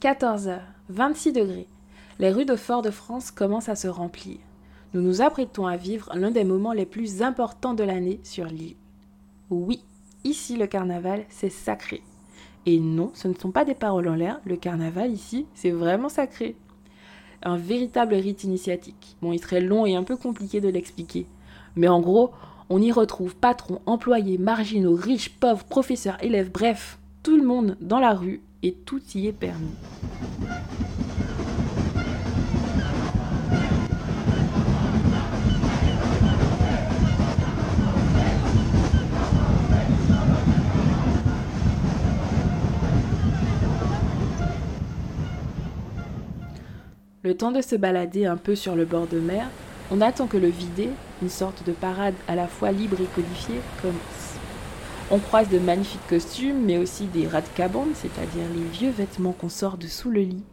14h, 26 degrés. Les rues de Fort-de-France commencent à se remplir. Nous nous apprêtons à vivre l'un des moments les plus importants de l'année sur l'île. Oui, ici le carnaval, c'est sacré. Et non, ce ne sont pas des paroles en l'air, le carnaval ici, c'est vraiment sacré. Un véritable rite initiatique. Bon, il serait long et un peu compliqué de l'expliquer. Mais en gros, on y retrouve patrons, employés, marginaux, riches, pauvres, professeurs, élèves, bref, tout le monde dans la rue et tout y est permis. Le temps de se balader un peu sur le bord de mer, on attend que le vidé, une sorte de parade à la fois libre et codifiée, commence. On croise de magnifiques costumes, mais aussi des rats de cabane, c'est-à-dire les vieux vêtements qu'on sort de sous le lit,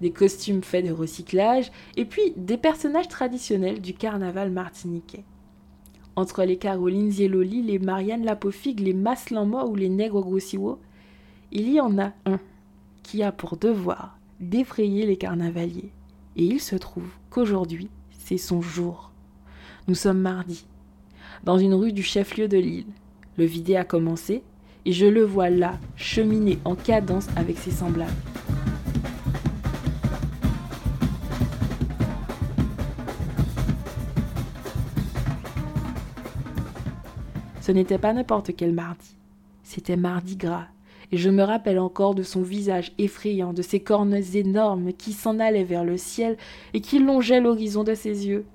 des costumes faits de recyclage, et puis des personnages traditionnels du carnaval martiniquais. Entre les Carolines Zieloli, les Marianne Lapofigue, les Maslanmois ou les Nègres Grossiwo, il y en a un qui a pour devoir d'effrayer les carnavaliers. Et il se trouve qu'aujourd'hui, c'est son jour. Nous sommes mardi, dans une rue du chef-lieu de l'île. Le vidé a commencé et je le vois là, cheminer en cadence avec ses semblables. Ce n'était pas n'importe quel mardi, c'était mardi gras, et je me rappelle encore de son visage effrayant, de ses cornes énormes qui s'en allaient vers le ciel et qui longeaient l'horizon de ses yeux.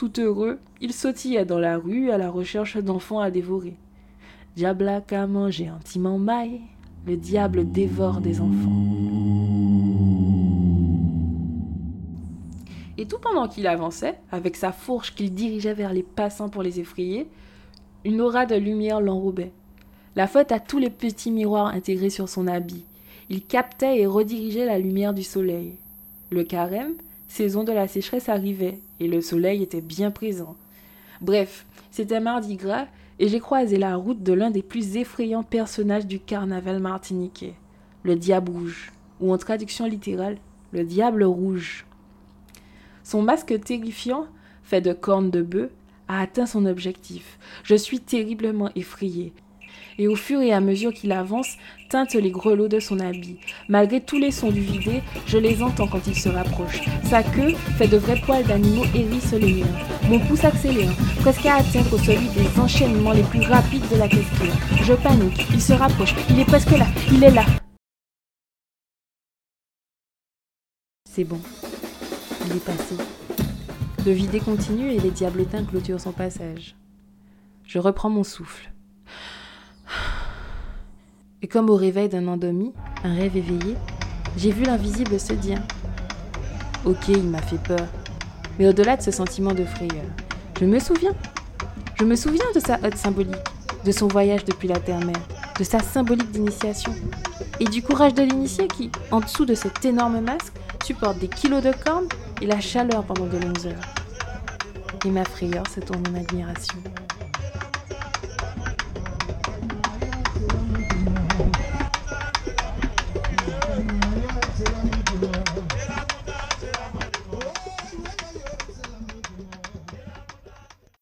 Tout heureux, il sautillait dans la rue à la recherche d'enfants à dévorer. Diable qu'à manger un maille, le diable dévore des enfants. Et tout pendant qu'il avançait, avec sa fourche qu'il dirigeait vers les passants pour les effrayer, une aura de lumière l'enrobait. La faute à tous les petits miroirs intégrés sur son habit. Il captait et redirigeait la lumière du soleil. Le carême, saison de la sécheresse arrivait, et le soleil était bien présent. Bref, c'était mardi gras, et j'ai croisé la route de l'un des plus effrayants personnages du carnaval martiniquais, le diable rouge, ou en traduction littérale, le diable rouge. Son masque terrifiant, fait de cornes de bœuf, a atteint son objectif. Je suis terriblement effrayée et au fur et à mesure qu'il avance, teinte les grelots de son habit. Malgré tous les sons du vidé, je les entends quand il se rapproche. Sa queue, fait de vrais poils d'animaux, hérisse les miens. Mon pouce accélère, presque à atteindre celui des enchaînements les plus rapides de la question. Je panique, il se rapproche, il est presque là, il est là. C'est bon, il est passé. Le vidé continue et les diablotins clôturent son passage. Je reprends mon souffle. Et comme au réveil d'un endormi, un rêve éveillé, j'ai vu l'invisible se dire Ok, il m'a fait peur. Mais au-delà de ce sentiment de frayeur, je me souviens. Je me souviens de sa hotte symbolique, de son voyage depuis la terre-mère, de sa symbolique d'initiation, et du courage de l'initié qui, en dessous de cet énorme masque, supporte des kilos de cornes et la chaleur pendant de longues heures. Et ma frayeur se tourne en admiration.